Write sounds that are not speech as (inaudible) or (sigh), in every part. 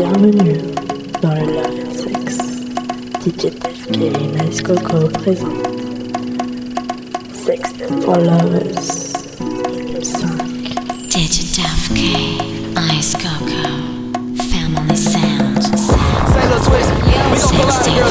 Bienvenue dans le Love and Sex. DJ FK et Nice Coco présent. Sex for Lovers. In 5. DJ FK, Ice Coco, Family Sound. Say little twist. We gon'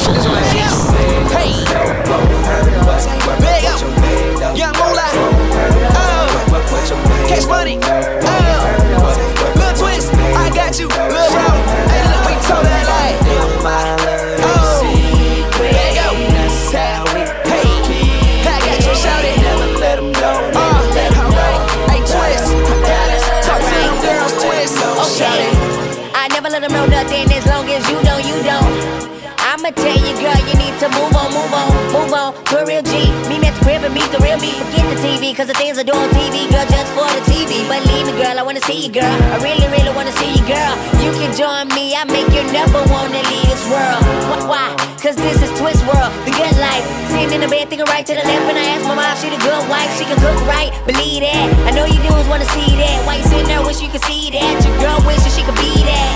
Cause the things I do on TV, girl, just for the TV. Believe me, girl, I wanna see you, girl. I really, really wanna see you, girl. You can join me, I make you never wanna leave this world. Wh- Why? Cause this is Twist World, the good life. Sitting in the bed, thinking right to the left, and I ask my mom, she the good wife, she can cook right. Believe that. I know you dudes wanna see that. Why you sitting there, wish you could see that? Your girl wishes she could be that.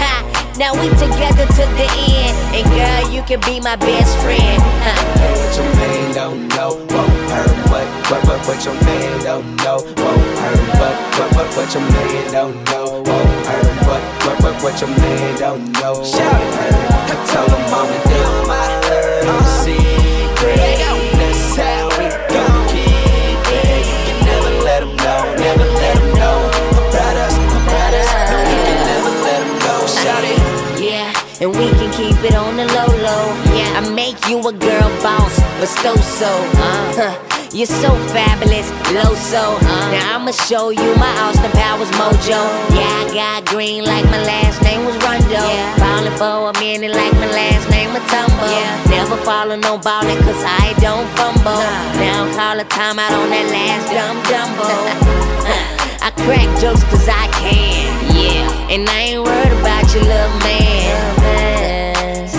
Ha! Now we together to the end, and girl, you can be my best friend. Huh. Your man don't know won't hurt. What, what, what, what your man don't know won't hurt. What, what, what, what your man don't know won't hurt. What, what, what, what your man don't know won't hurt. I told him mama do my little secret. Make you a girl boss, but so so. Uh, huh. You're so fabulous, low so. Uh, now I'ma show you my Austin Powers mojo. Yeah, I got green like my last name was Rondo. Yeah. Ballin' for a minute like my last name Mutombo. Yeah. Never follow no ballin' cause I don't fumble. Now call a timeout on that last dumb dumbo. (laughs) I crack jokes cause I can, yeah. And I ain't worried about your little man.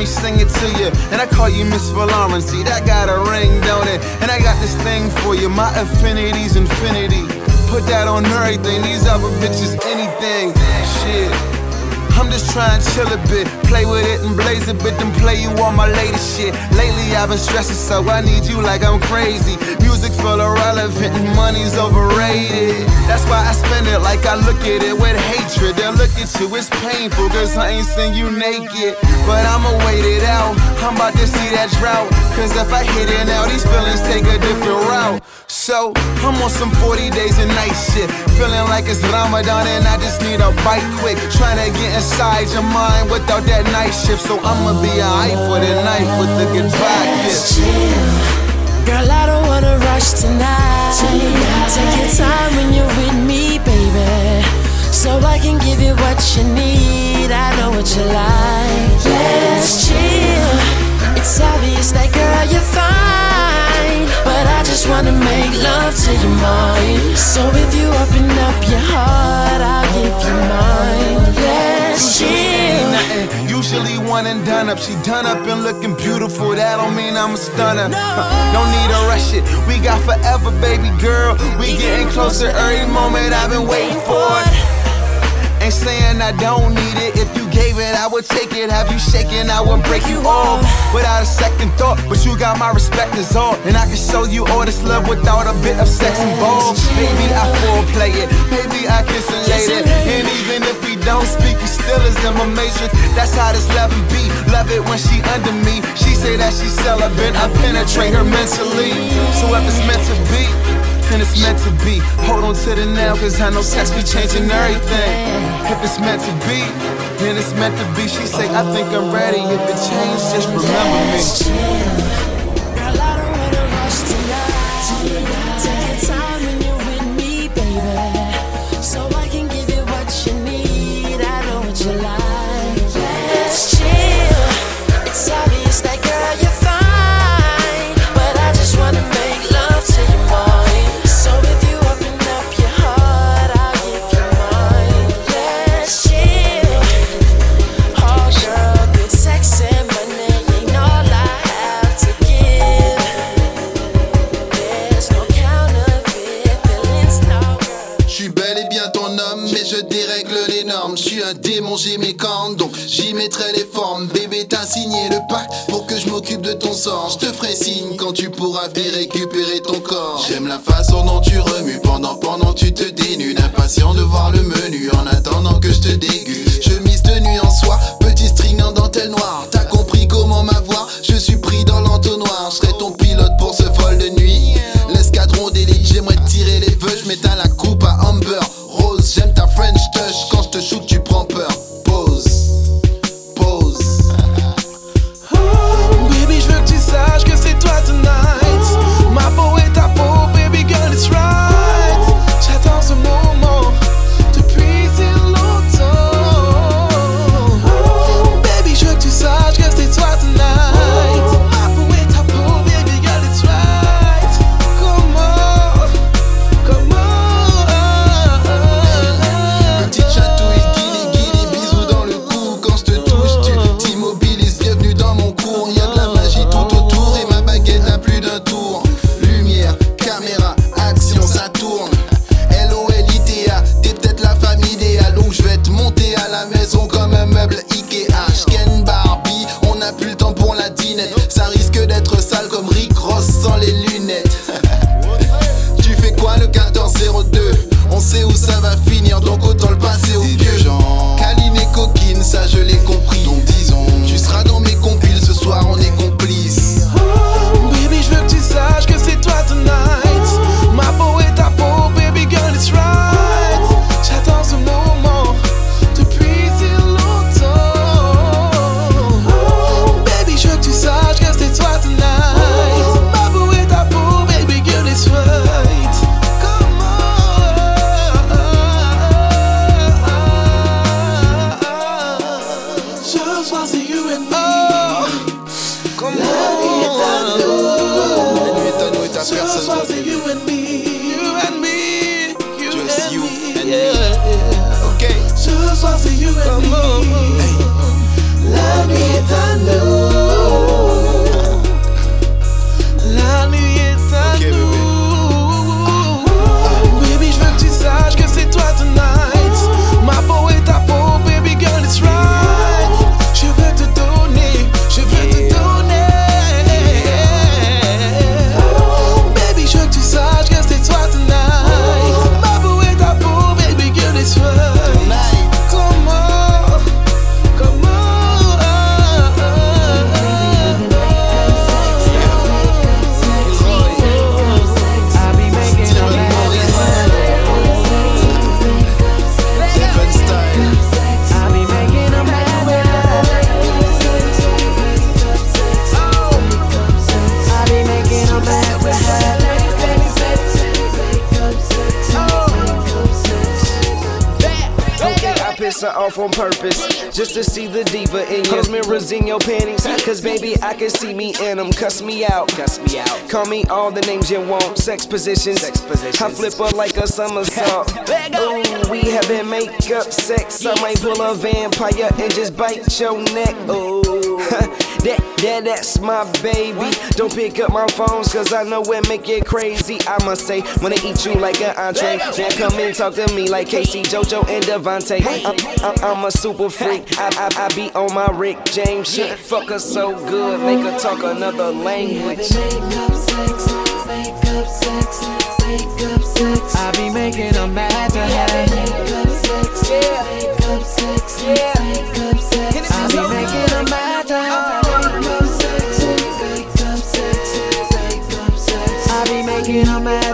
me sing it to you. And I call you Miss Valorant, see that got a ring, don't it? And I got this thing for you, my affinity's infinity. Put that on everything, these other bitches anything. Shit. I'm just trying to chill a bit, play with it and blaze a bit, then play you all my latest shit. Lately I've been stressing, so I need you like I'm crazy. Music full irrelevant and money's overrated. That's why I spend it like I look at it with hatred. Then look at you, it's painful, cause I ain't seen you naked. But I'ma wait it out, I'm about to see that drought. Cause if I hit it now, these feelings take a different route. So I'm on some 40 days and night shit. Feeling like it's Ramadan and I just need a bite quick. Trying to get inside your mind without that night shift. So I'ma be a eye for the night with the goodbye gift. Girl, I don't wanna rush tonight. Take your time when you're with me, baby. So I can give you what you need. I know what you like. Let's chill. It's obvious that girl you're fine, but I just wanna make love to your mind. So if you open up your heart, I'll give you mine. Let's chill. Usually one and done up. She done up and looking beautiful. That don't mean I'm a stunner. Huh, Don't need to rush it. We got forever, baby girl. We getting closer every moment. I've been waiting for it. Ain't saying I don't need it. If you gave it, I would take it. Have you shaking, I would break you off without a second thought. But you got my respect is all, and I can show you all this love without a bit of sex involved. Maybe I foreplay it, maybe I kiss it later. And even if we don't speak, you still is in my matrix. That's how this loving be. Love it when she under me. She say that she's celibate. I penetrate her mentally. So if it's meant to be then it's meant to be. Hold on to the now, cause I know sex be changing everything. If it's meant to be, then it's meant to be. She say, I think I'm ready. If it changed, just remember me. Je te ferai signe quand tu pourras venir récupérer ton corps. J'aime la façon dont tu remues pendant, pendant tu te can see me in them, cuss me out. Cuss me out. Call me all the names you want, sex positions. Sex positions. I flip her like a somersault. (laughs) Ooh, we having makeup sex. I might pull a vampire and just bite your neck. Ooh. (laughs) That, that, that's my baby. Don't pick up my phones, cause I know it make it crazy. I must say, wanna eat you like an entree. Now come and talk to me like K-Ci, JoJo, and DeVante. I'm, I'm, I'm a super freak. I, I, I be on my Rick James shit. Fuck her so good, make her talk another language. I be making a mad to have makeup sex, yeah. makeup sex, yeah. makeup sex. I be making a mad to have. looking up at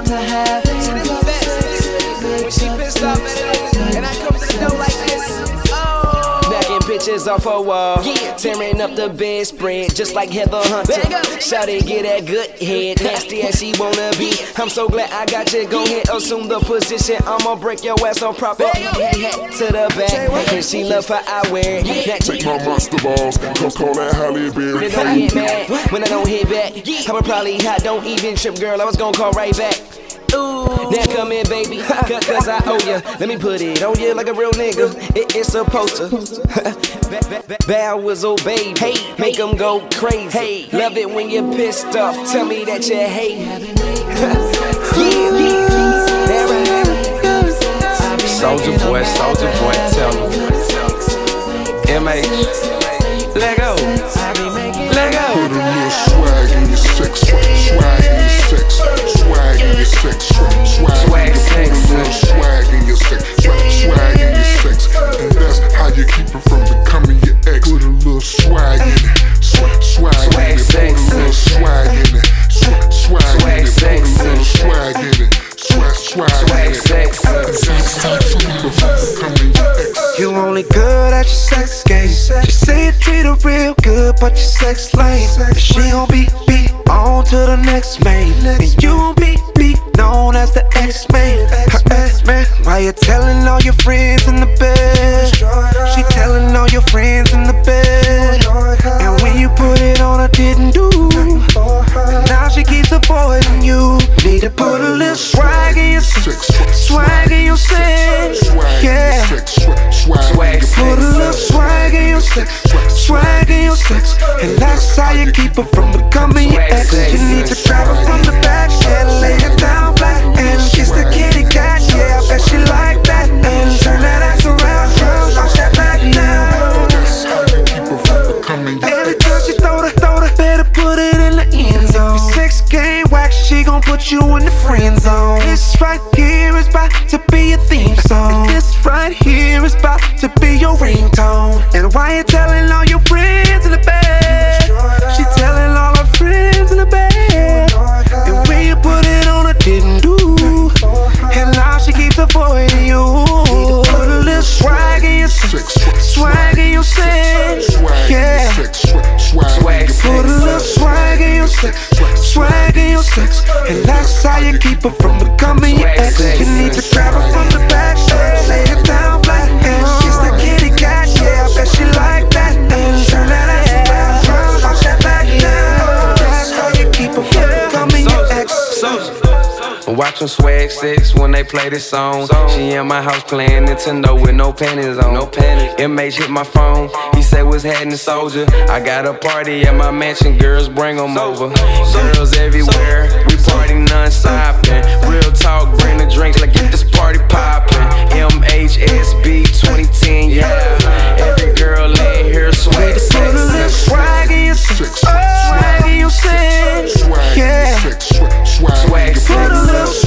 pictures off her wall. Yeah. Tearing up the bedspread just like Heather Hunter. Shout it, get that good head, nasty as she wanna be. I'm so glad I got you. Go ahead, assume the position. I'ma break your ass on proper. To the back, and she love how I wear it. Take my monster balls, come call that Halle Berry. They don't get mad when I don't hit back. I would probably hot, don't even trip, girl. I was gonna call right back. Ooh. Now come in, baby, cause, cause I owe ya. Let me put it on you like a real nigga. It, it's supposed to. (laughs) Bow was obeyed. Hey, make them go crazy. Hey, love it when you're pissed off. Tell me that you hate. yeah, (laughs) Soldier boy, soldier boy, tell him. MH, let go, Watch them swag six when they play this song. She in my house playing Nintendo with no panties on. No panties. MH hit my phone. He said what's happening, soldier. I got a party at my mansion. Girls bring 'em over. Girls everywhere. We party non-stop. and Real talk, bring the drinks. Like get this party poppin'. MHSB 2010, yeah. Every girl in here swag Put a little sex. swag in your sex, swag in your sex, yeah. sex, swag, swag, Put a little swag in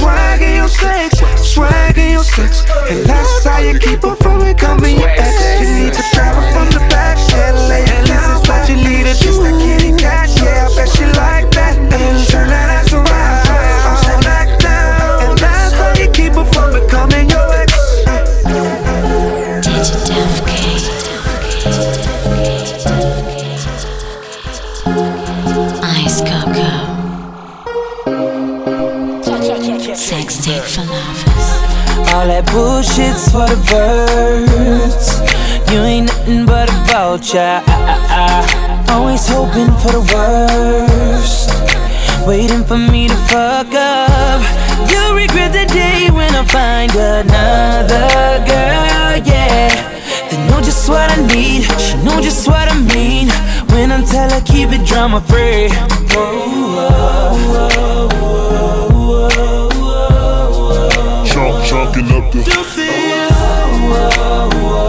your sex, swag in your sex, and that's how you keep her from becoming your ex. You need to for me to fuck up. You'll regret the day when I find another girl, yeah. They know just what I need, she know just what I mean. When I tell her keep it drama free. Chunk, chunking up the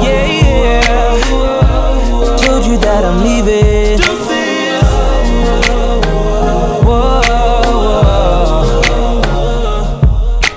Yeah, yeah. Told you that I'm leaving.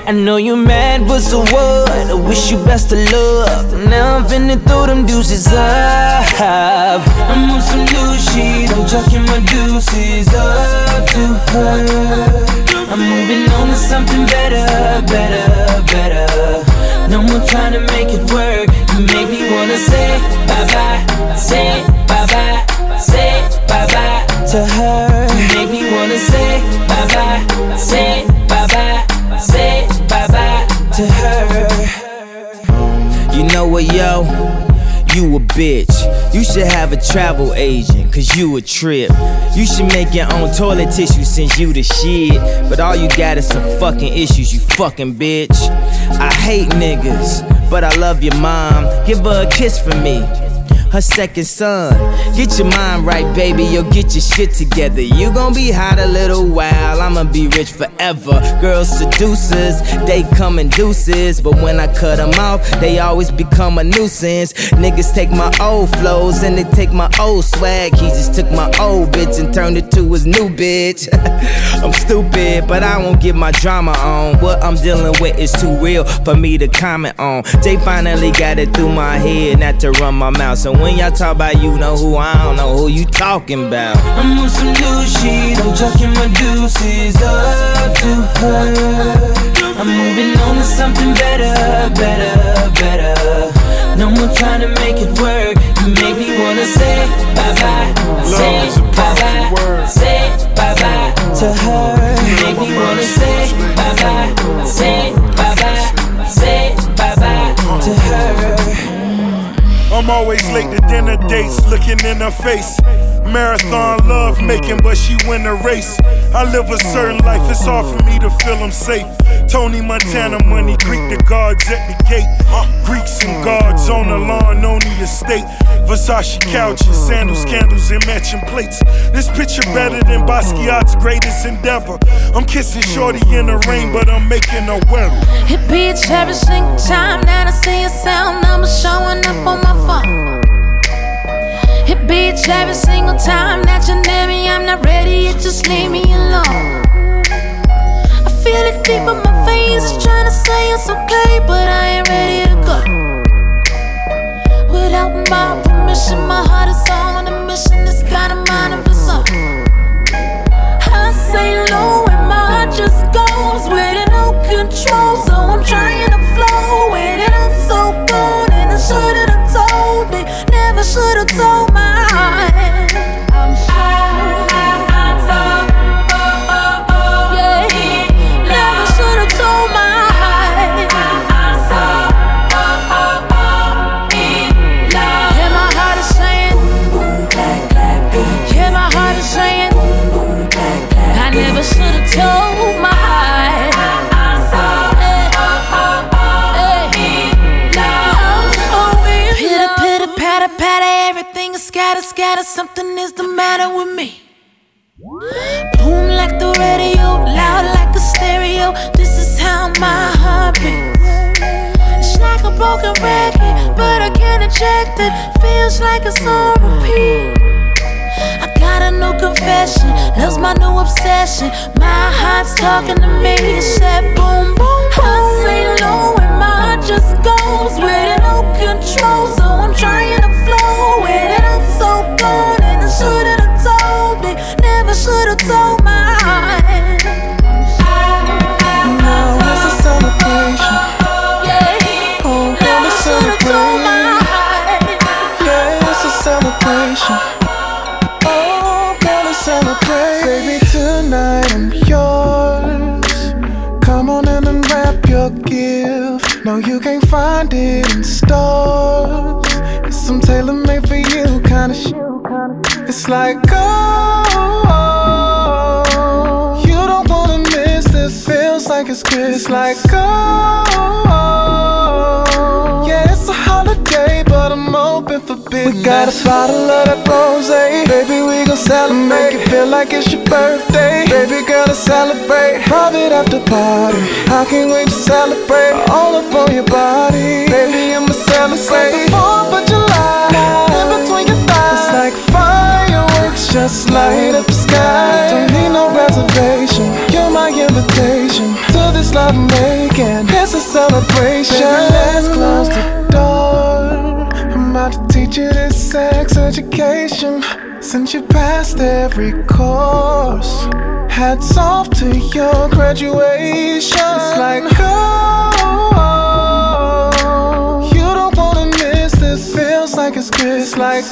I know you're mad, but so what? I wish you best of luck. Now I'm finna throw them deuces up. I'm on some new shit, I'm chucking my deuces up to her. I'm moving on to something better, better, better. No more trying to make it work. You make me wanna say bye bye, say bye bye, say bye bye to her. You Make me wanna say bye bye, know what, yo? You a bitch. You should have a travel agent, cause you a trip. You should make your own toilet tissue since you the shit. But all you got is some fucking issues, you fucking bitch. I hate niggas, but I love your mom. Give her a kiss for me her second son. Get your mind right, baby, you'll get your shit together. You gon' be hot a little while, I'ma be rich forever. Girls seducers, they come in deuces, but when I cut them off, they always become a nuisance. Niggas take my old flows and they take my old swag. He just took my old bitch and turned it to his new bitch. (laughs) I'm stupid, but I won't get my drama on. What I'm dealing with is too real for me to comment on. They finally got it through my head not to run my mouth. So when y'all talk about you know who, I don't know who you talking about. I'm on some new shit, I'm chucking my deuces up to her. I'm moving on to something better, better, better. No more trying to make it work. You make me wanna say bye bye, say I'm always late to dinner dates, looking in her face. Marathon love making, but she win the race. I live a certain life, it's hard for me to feel I'm safe. Tony Montana money, Greek the guards at the gate. Greeks and guards on the lawn, on the estate. Versace couches, sandals, candles, and matching plates. This picture better than Basquiat's greatest endeavor. I'm kissing Shorty in the rain, but I'm making a wear it. Beats every single time that I see a sound number showing up on my phone. It beats every single time that you near me. I'm not ready, you just leave me alone. I feel it deep in my veins, it's trying to say it's okay, but I ain't ready to go. Without my permission, my heart is on a mission. It's got a mind of its own. I say low, and my heart just goes with it, no control. Scatter. Something is the matter with me. Boom like the radio, loud like a stereo. This is how my heart beats. It's like a broken record, but I can't eject it. Feels like it's on repeat. I got a new confession, love's my new obsession. My heart's talking to me. It said boom, boom, boom. I say low, and my heart just goes with no control. So I'm trying to flow with it. Never should've Now it's a celebration. Oh, it's Yeah, it's a celebration. Oh, it's celebrate. Baby, tonight I'm yours. Come on in and your gift. No, you can't find it in stores. It's some tailor made for you kind of shit. It's like, oh, Like it's like, oh, yeah, it's a holiday, but I'm open for business. We got a bottle of that rose, baby. We gon' celebrate. Make it feel like it's your birthday, baby girl. Let's celebrate. Private after party. I can't wait to celebrate. All up on your body, baby. I'ma celebrate. It's like the 4th of July. In between your thighs, it's like fireworks. Just light up the sky. Don't need no reservation. Invitation to this love making. It's a celebration. Let's close the door. I'm about to teach you this sex education. Since you passed every course, hats off to your graduation. It's like, oh, you don't wanna miss this. Feels like it's Chris, like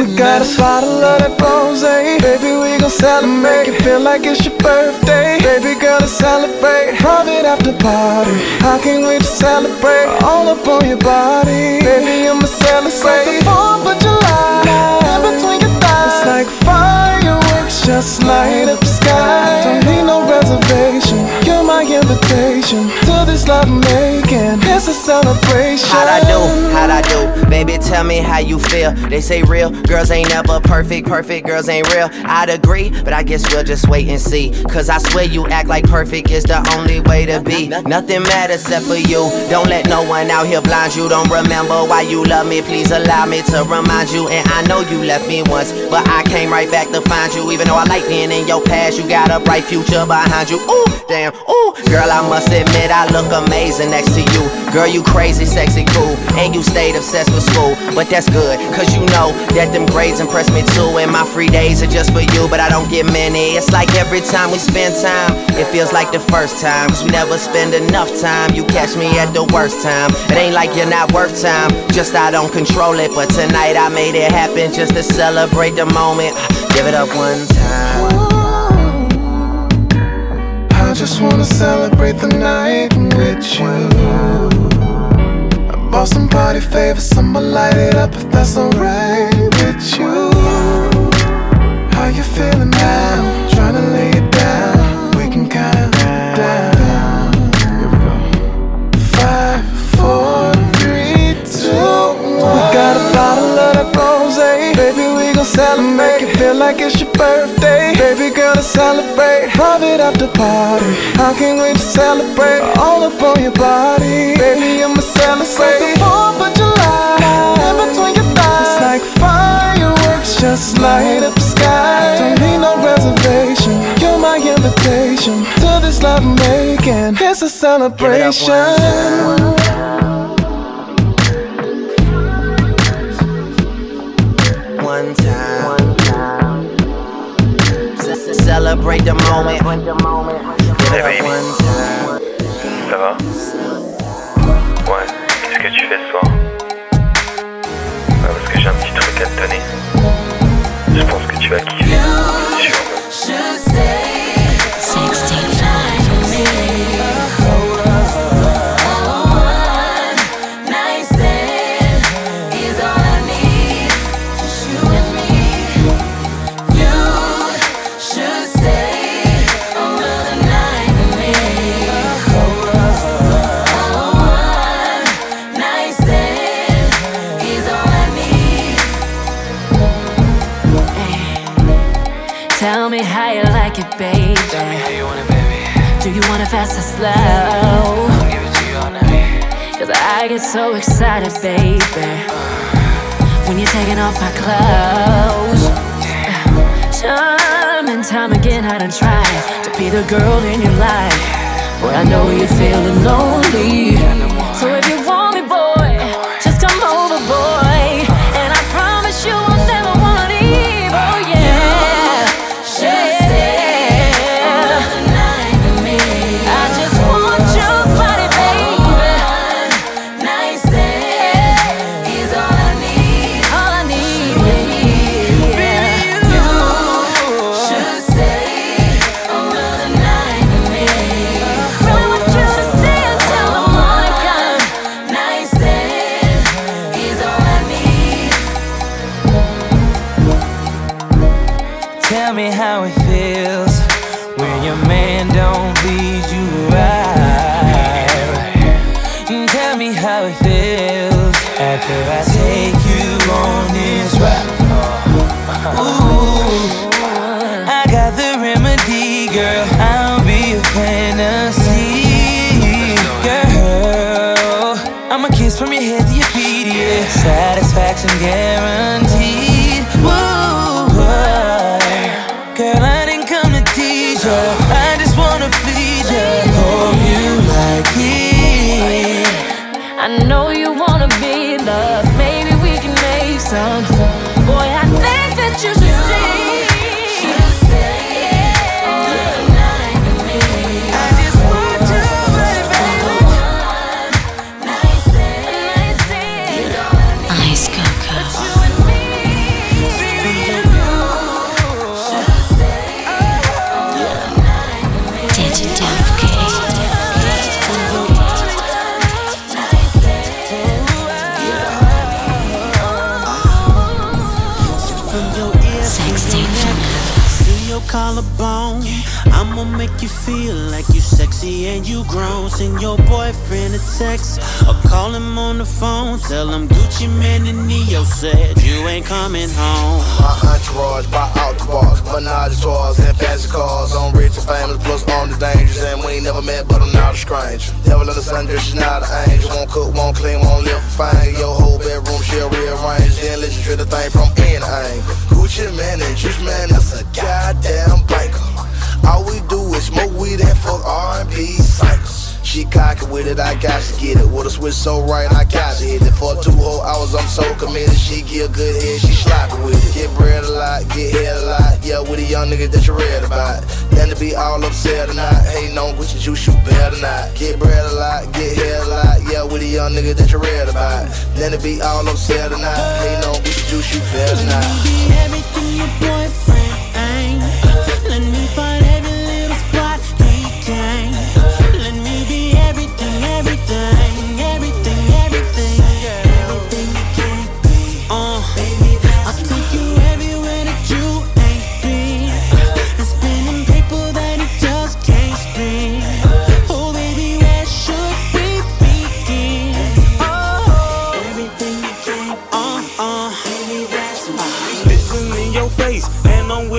We got a bottle of that rose, baby. We gon' celebrate. Make it feel like it's your birthday, baby girl. Let's celebrate. Private after party. how can we to celebrate. All up on your body, baby. I'ma celebrate. It's like the 4th of July, in between your thighs. It's like fireworks, just light up the sky. Don't need no reservation. My invitation to this love making. It's a celebration. How'd I do? How'd I do? Baby, tell me how you feel. They say real girls ain't never perfect, perfect girls ain't real. I'd agree, but I guess we'll just wait and see. Cause I swear you act like perfect is the only way to be. Nothing matters except for you. Don't let no one out here blind you. Don't remember why you love me. Please allow me to remind you. And I know you left me once, but I came right back to find you. Even though I like being in your past, you got a bright future behind you. Ooh, damn, ooh. Girl, I must admit, I look amazing next to you. Girl, you crazy, sexy, cool. And you stayed obsessed with school. But that's good, cause you know that them grades impress me too. And my free days are just for you, but I don't get many. It's like every time we spend time, it feels like the first time. Cause we never spend enough time. You catch me at the worst time. It ain't like you're not worth time, just I don't control it. But tonight I made it happen just to celebrate the moment. Give it up one time. I just wanna celebrate the night with you. I bought some party favors, I'ma light it up if that's alright with you. How you feeling celebrate. Make it feel like it's your birthday, baby girl. Let's celebrate. Private after party. I can't wait to celebrate. All up on your body, baby. I'ma celebrate. It's like the 4th of July, in between your thighs. It's like fireworks, just light up the sky. Don't need no reservation. You're my invitation to this love making. It's a celebration. Celebrate the moment. One time. Ça va? Ouais. Qu'est-ce que tu fais ce soir? Ouais, parce que j'ai un petit truc à te donner. Je pense que tu vas kiffer. Fast or slow? Cause I get so excited, baby. When you're taking off my clothes. Time and time again, I done tried to be the girl in your life. But I know you're feeling lonely. Tell me how it feels when your man don't lead you right. Tell me how it feels after I take you on this ride. Ooh, I got the remedy, girl. I'll be a fantasy, girl. I'm a kiss from your head to your feet, yeah. Satisfaction guaranteed. Make and you grown, send your boyfriend a text. Or call him on the phone, tell him Gucci Mane and Neo said you ain't coming home. My entourage by outlaws, menage tours and fancy cars. I'm rich and famous, plus on the dangers. And we ain't never met, but I'm not a stranger. Devil in the sun, just not an angel. Won't cook, won't clean, won't live for fame. Your whole bedroom, she'll rearrange. Then let to treat the thing from end angle. Gucci Mane and Juice Man, that's a goddamn banker. All we do is smoke weed and fuck R&B cycles. She cocky with it, I got to get it. With a switch so right, I got to hit it. For two whole hours, I'm so committed. She give good head, she sloppy with it. Get bread a lot, get head a lot. Yeah, with a young nigga that you read about. Then to be all upset or not. No Gucci juice, you better not. Get bread a lot, get head a lot. Yeah, with a young nigga that you read about. Then to be all upset or not. No Gucci juice, you better not. Be everything your boyfriend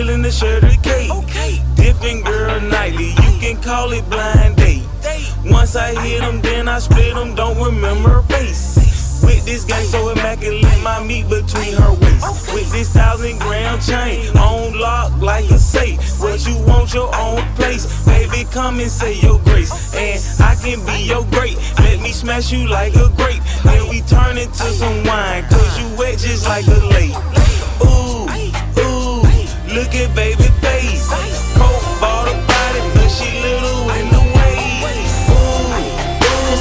willing to share the cake. Different girl nightly, you can call it blind date. Once I hit them, then I split them, don't remember her face. With this gang so immaculate, my meat between her waist. With this thousand gram chain, on lock like a safe. What you want, your own place. Baby, come and say your grace. And I can be your great. Let me smash you like a grape. Then we turn into some wine, cause you wet just like a lake. Ooh, look at baby face. Coke bought a body, but she little in the waist. Ooh, ooh,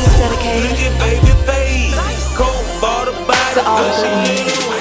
look at baby face. Coke bought a body, but she little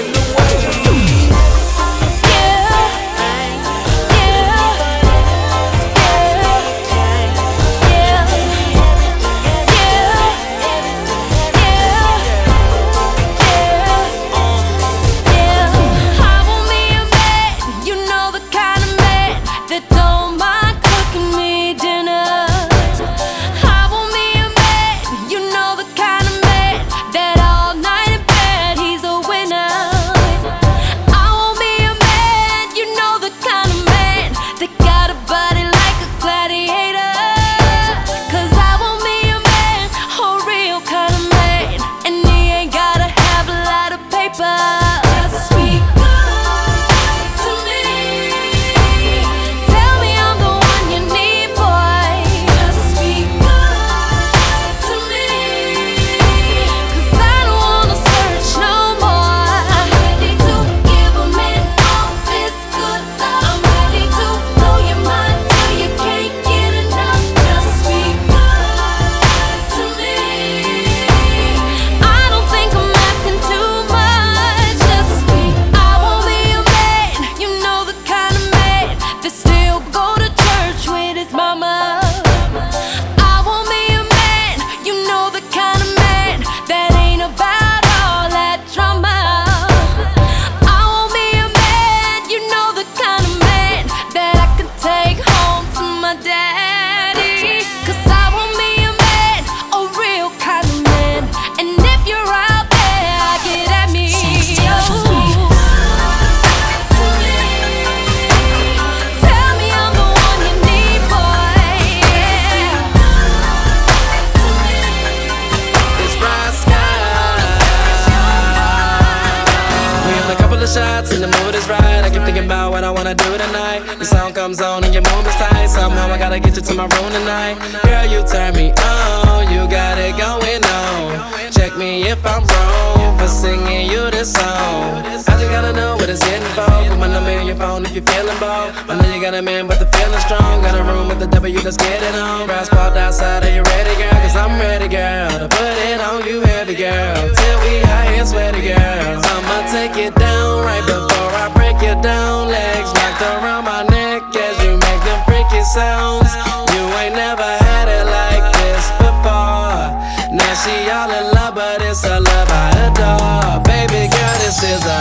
I wanna do tonight. The sound comes on and your movement's tight. Somehow I gotta get you to my room tonight. Girl, you turn me on. You got it going on. Check me if I'm wrong for singing you this song. I just gotta know what it's getting for. Put my number in your phone if you're feeling bold. I know you got a man, but the feeling's strong. Got a room with the W, let's get it on. Grass spot outside, are you ready, girl? Cause I'm ready, girl. To put it on you heavy, girl. Till we high and sweaty, girl. I'ma take it down right before I break your down legs locked around my neck as you make them freaky sounds. You ain't never had it like this before. Now she all in love, but it's a love I adore. Baby girl, this is a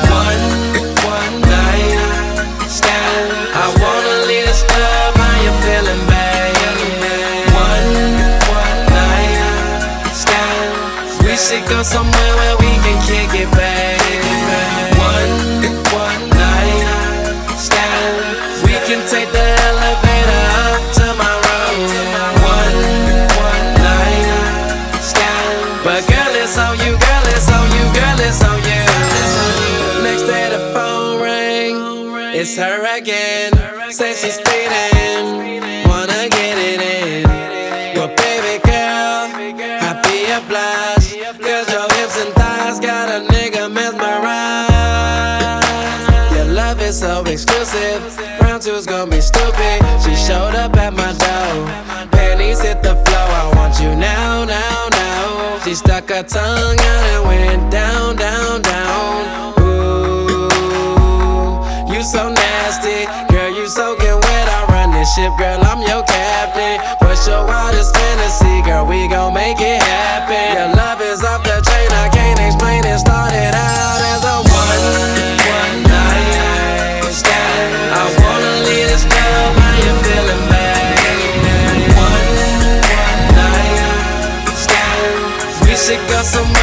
one night stand. I wanna leave this club, I am feeling bad. One night stand. We should go somewhere where we can kick it back. it's her again. Say she's speeding, wanna get it in. your baby girl, I be obliged. Cause your hips and thighs got a nigga mesmerized. Your love is so exclusive. Round two's gonna be stupid. She showed up at my door. Panties hit the floor. I want you now, now, now. She stuck her tongue out and went down, down, down. ship, girl, I'm your captain. What's your wildest fantasy, girl? We gon' make it happen. Your love is off the chain, I can't explain it. Started out as a one, one night stand. I wanna leave this club, I am feeling bad. One, one night stand. We should go somewhere.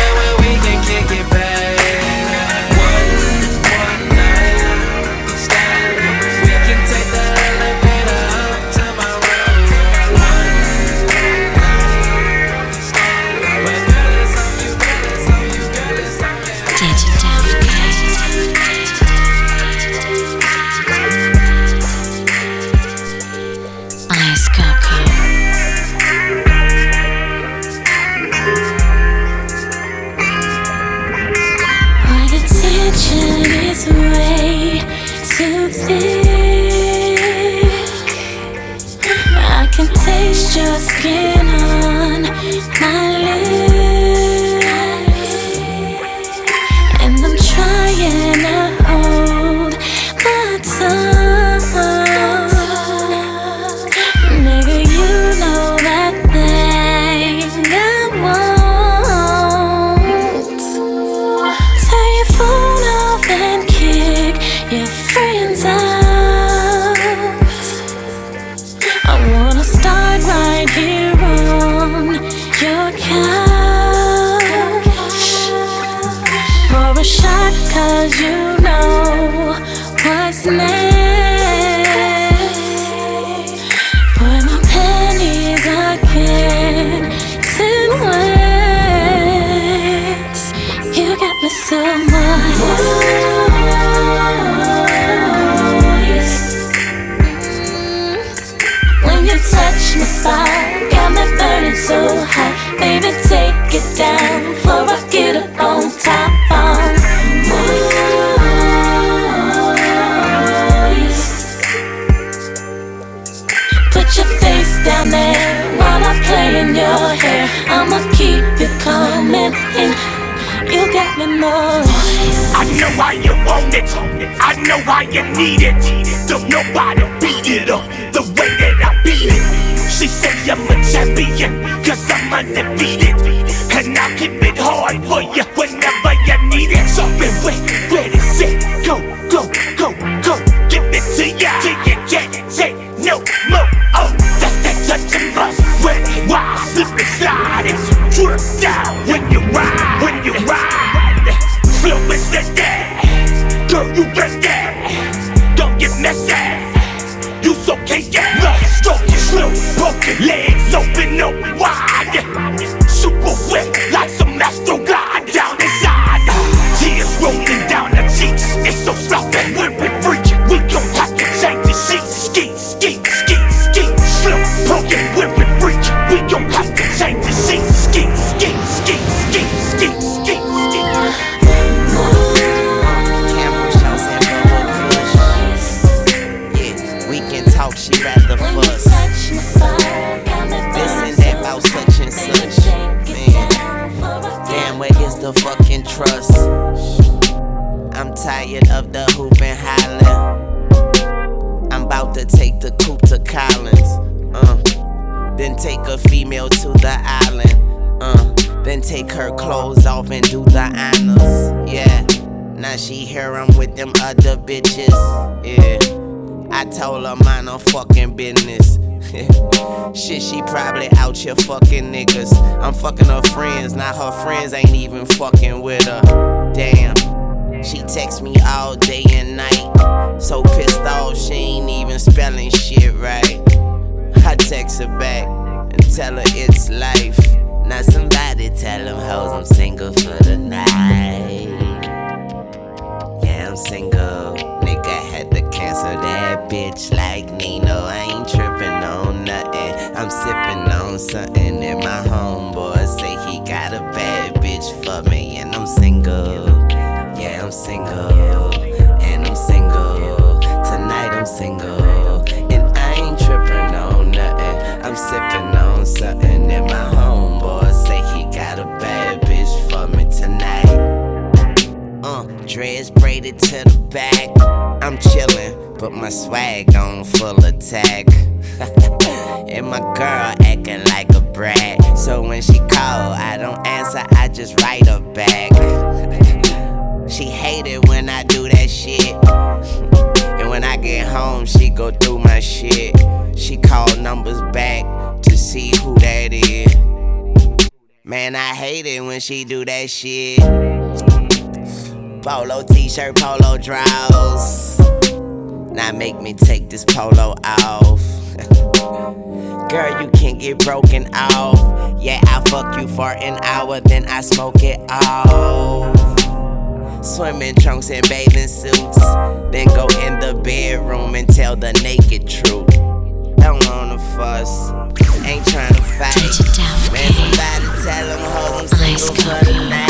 Here fucking niggas. I'm fucking her friends, now her friends ain't even fucking with her. Damn. She texts me all day and night. So pissed off, she ain't even spelling shit right. I text her back and tell her it's life. Now somebody tell them hoes I'm single for the night. Yeah, I'm single. Nigga had to cancel that bitch like Nino. I ain't tripping on something, and my homeboy say he got a bad bitch for me, and I'm single. Yeah, I'm single, and I'm single. Tonight I'm single, and I ain't tripping on nothing. I'm sipping on something, and my homeboy say he got a bad bitch for me tonight. Uh, dreads braided to the back. I'm chillin', but my swag on full attack. (laughs) and my girl acting like a brat. So when she call, I don't answer, I just write her back. she hate it when I do that shit. And when I get home, she go through my shit. She call numbers back to see who that is. Man, I hate it when she do that shit. Polo t-shirt, polo drawers. Now make me take this polo off. Girl, you can't get broken off. Yeah, I fuck you for an hour, then I smoke it off. Swimming trunks and bathing suits. Then go in the bedroom and tell the naked truth. Don't wanna fuss, ain't tryna fight. Man, somebody tell them hoes I'm single for the night.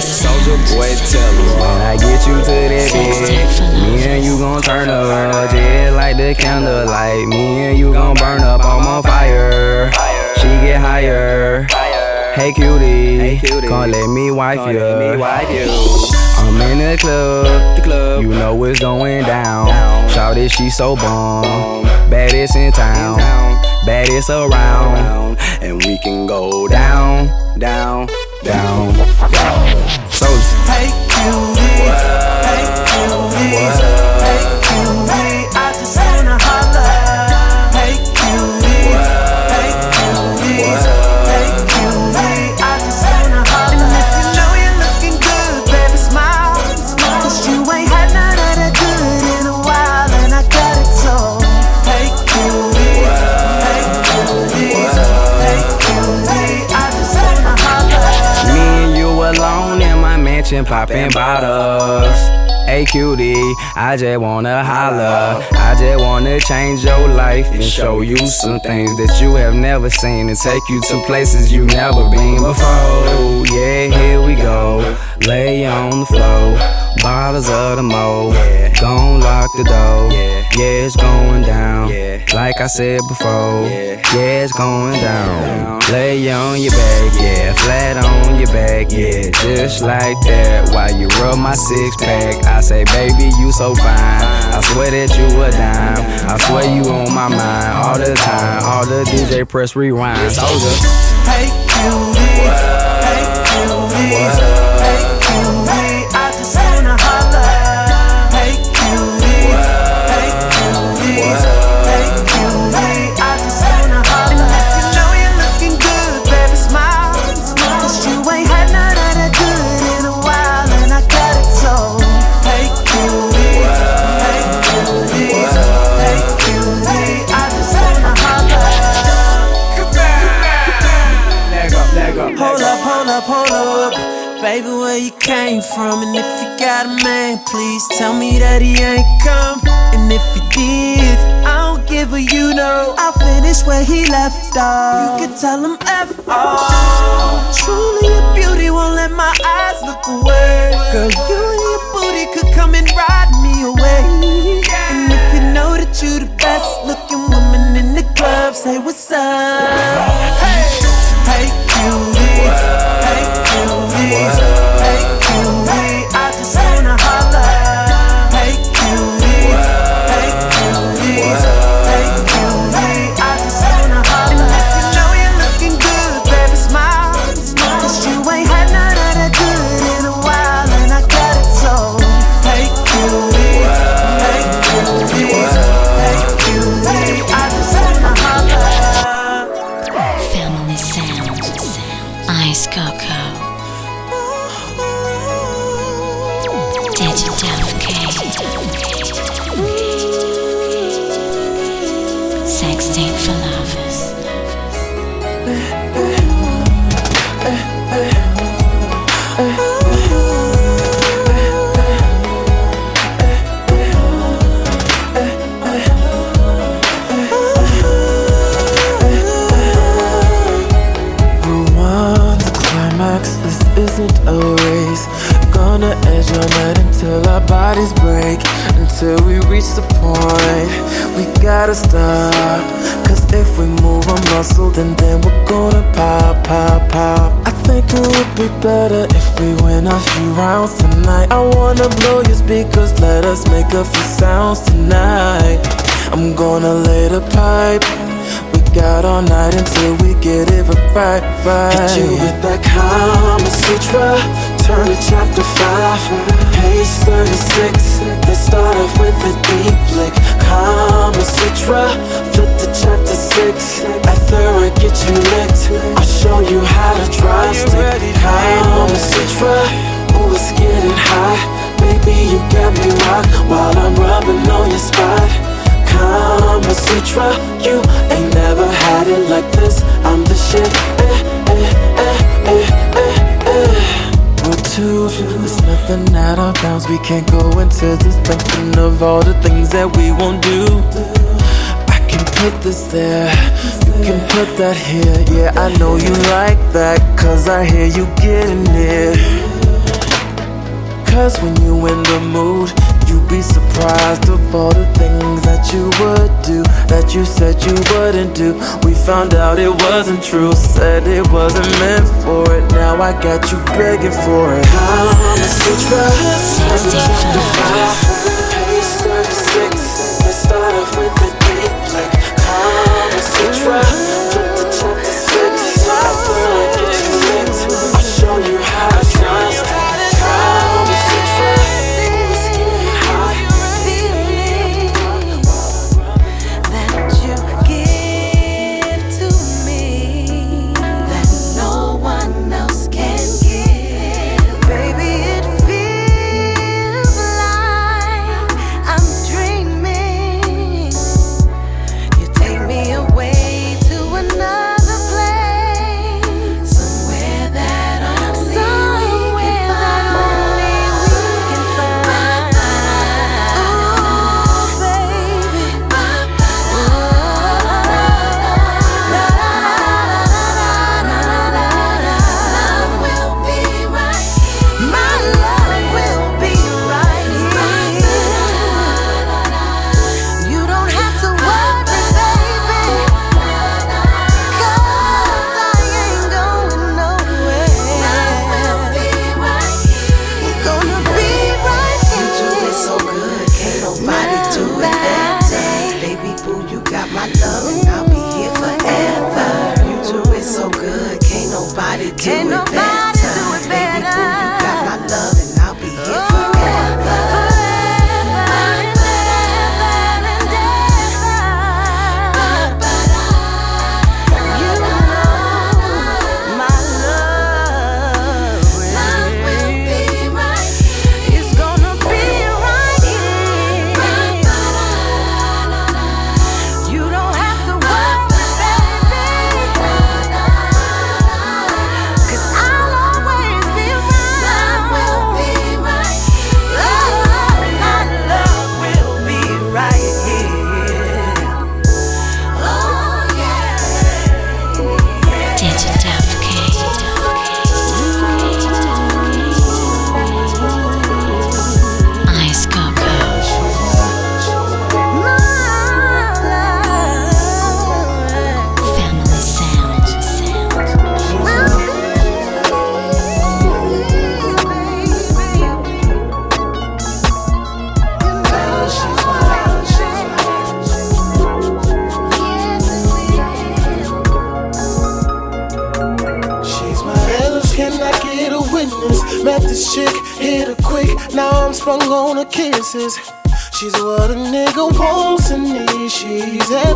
Soulja Boy, tell me when I get you to that bitch. Me and you gon' turn up, just like the candlelight. Me and you gon' burn up, I'm on fire. She get higher. Hey cutie, come let me wife you. I'm in the club, the club. You know what's going down. Shawty, she so bomb, baddest in town, baddest around, and we can go down, down, down, down. So, Hey cutie, hey cutie, hey cutie, in popping bottles. Hey cutie, I just wanna holla. I just wanna change your life and show you some things that you have never seen and take you to places you never been before. Yeah, here we go. Lay on the floor, bottles of the mo. yeah. Gon' lock the door. Yeah, it's going down. Yeah. Like I said before. Yeah, it's going down. Lay on your back, yeah, flat on your back, yeah, just like that. While you rub my six pack, I say, baby, you so fine. I swear that you a dime. I swear you on my mind all the time. All the DJ press rewind. Soldier. Hey cutie, hey cutie, hey cutie, I you came from? And if you got a man, please tell me that he ain't come. And if he did, I don't give a you know. I'll finish where he left off. You can tell him F off. Truly a beauty, won't let my eyes look away. Girl, you and your booty could come and ride me away. And if you know that you the best looking woman in the club, say what's up. Hey, hey, cutie, hey, cutie, we can't go into this thinking of all the things that we won't do. I can put this there, you can put that here. Yeah, I know you like that, cause I hear you getting it. Cause when you in the mood, you'd be surprised of all the things that you would do That you said you wouldn't do. We found out it wasn't true Said it wasn't meant for it. Now I got you begging for it. I'm a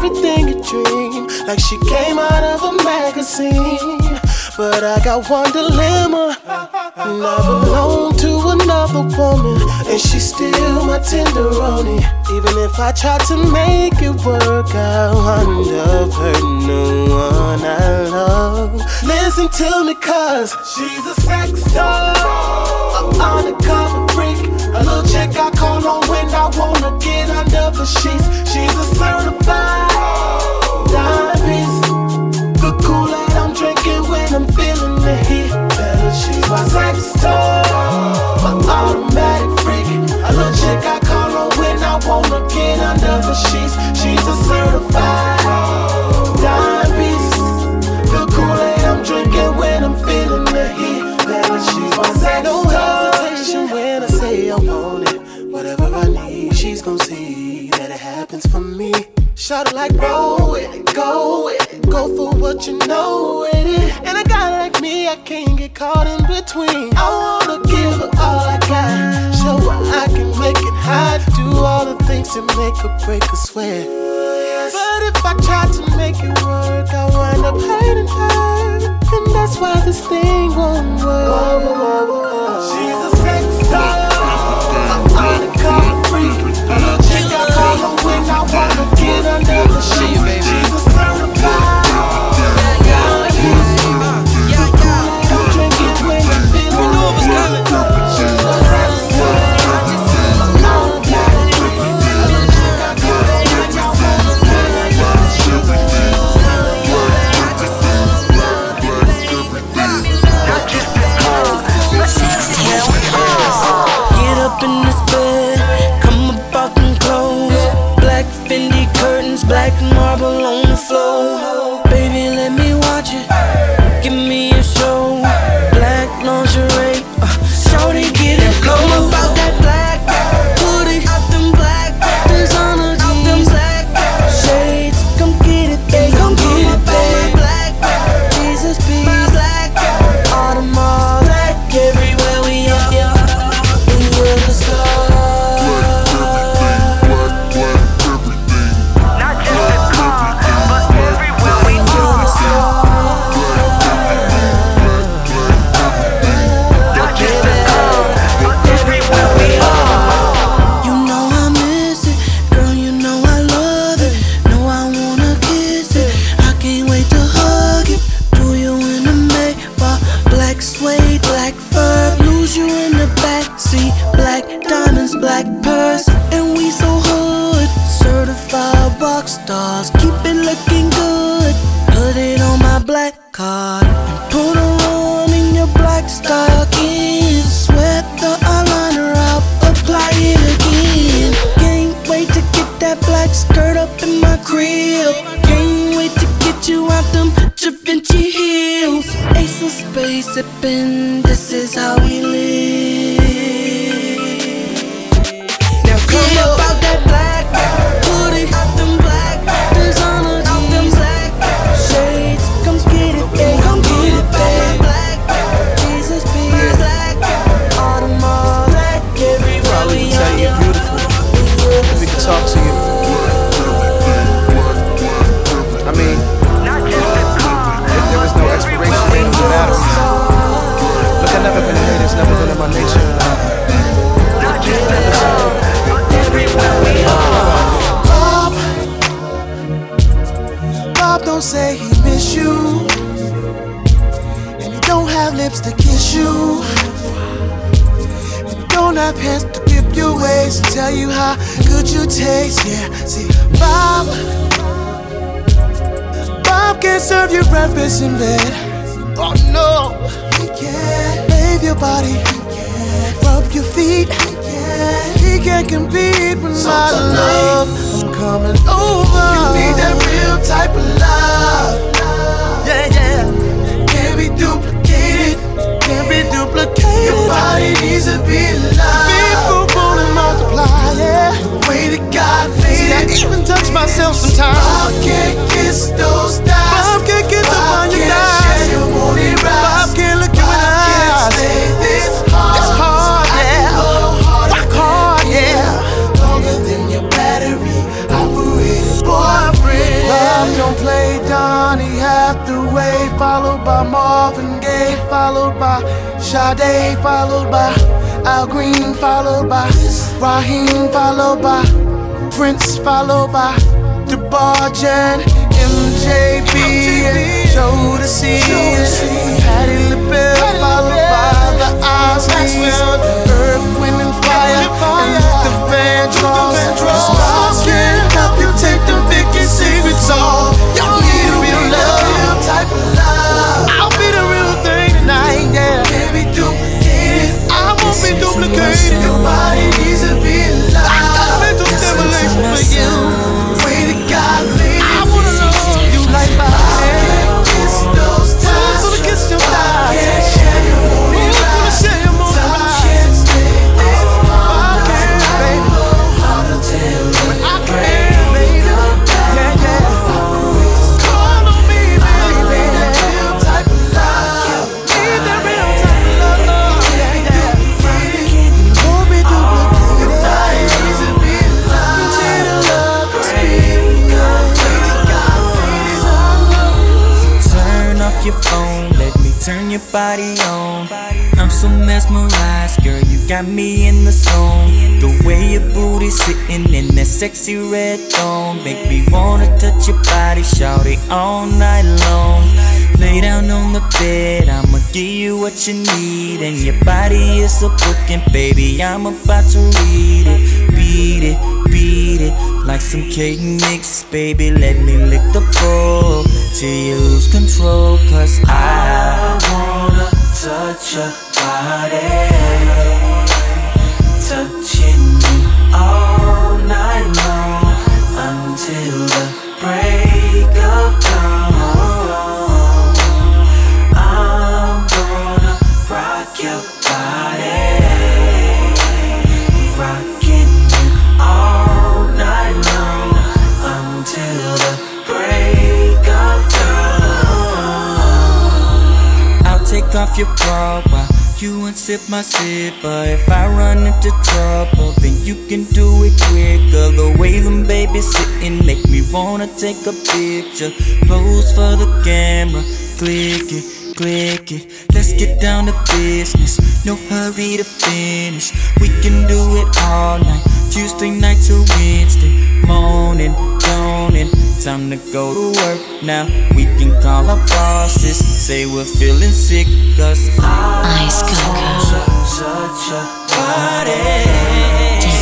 everything you dream, like she came out of a magazine. But I got one dilemma, never known to another woman, and she's still my tenderoni. Even if I try to make it work, I'll end up hurting the one I love. Listen to me, cause she's a sex doll, an undercover. A little check I call on when I wanna get under the sheets. She's a certified dime piece. The Kool Aid I'm drinking when I'm feeling the heat. Better she's my sex star, my automatic freak. A little check I call on when I wanna get under the sheets. She's a certified. Shout it like roll it, go it, go for what you know it is. And a guy like me, I can't get caught in between. I wanna give her all I got, show what I can make it hot, do all the things that make her break a sweat. But if I try to make it work, I wind up hurting her, and that's why this thing won't work. She's a I wanna get another sheet. Sexy red thong make me wanna touch your body, shout it all night long. Lay down on the bed, I'ma give you what you need, and your body is a book, and baby, I'm about to read it, beat it, beat it like some cake mix, baby. Let me lick the bowl till you lose control, cause I wanna touch your body, touching you all until the break of dawn. I'm gonna rock your body, you all night long until the break of dawn. I'll take off your bra you unsip my zipper. If I run into trouble, then you can do it quicker. The way them babies sitting make me wanna take a picture. Pose for the camera, click it, click it. Let's get down to business. No hurry to finish. We can do it all night. Tuesday night to Wednesday morning, yawning. Time to go to work now. We can call our bosses. Say we're feeling sick, cause I Ice Coco. Such a body.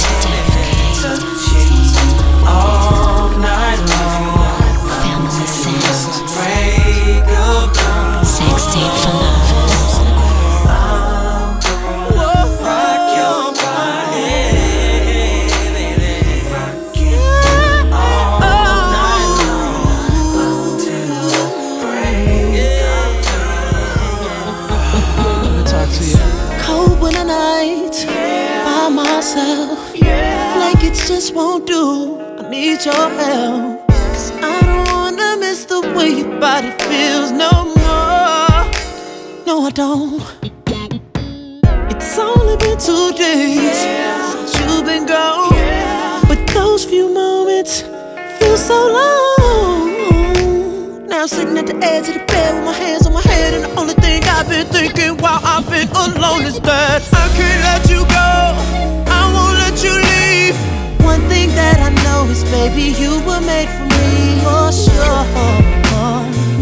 Alone is that I can't let you go. I won't let you leave. One thing that I know is, baby, you were made for me for sure.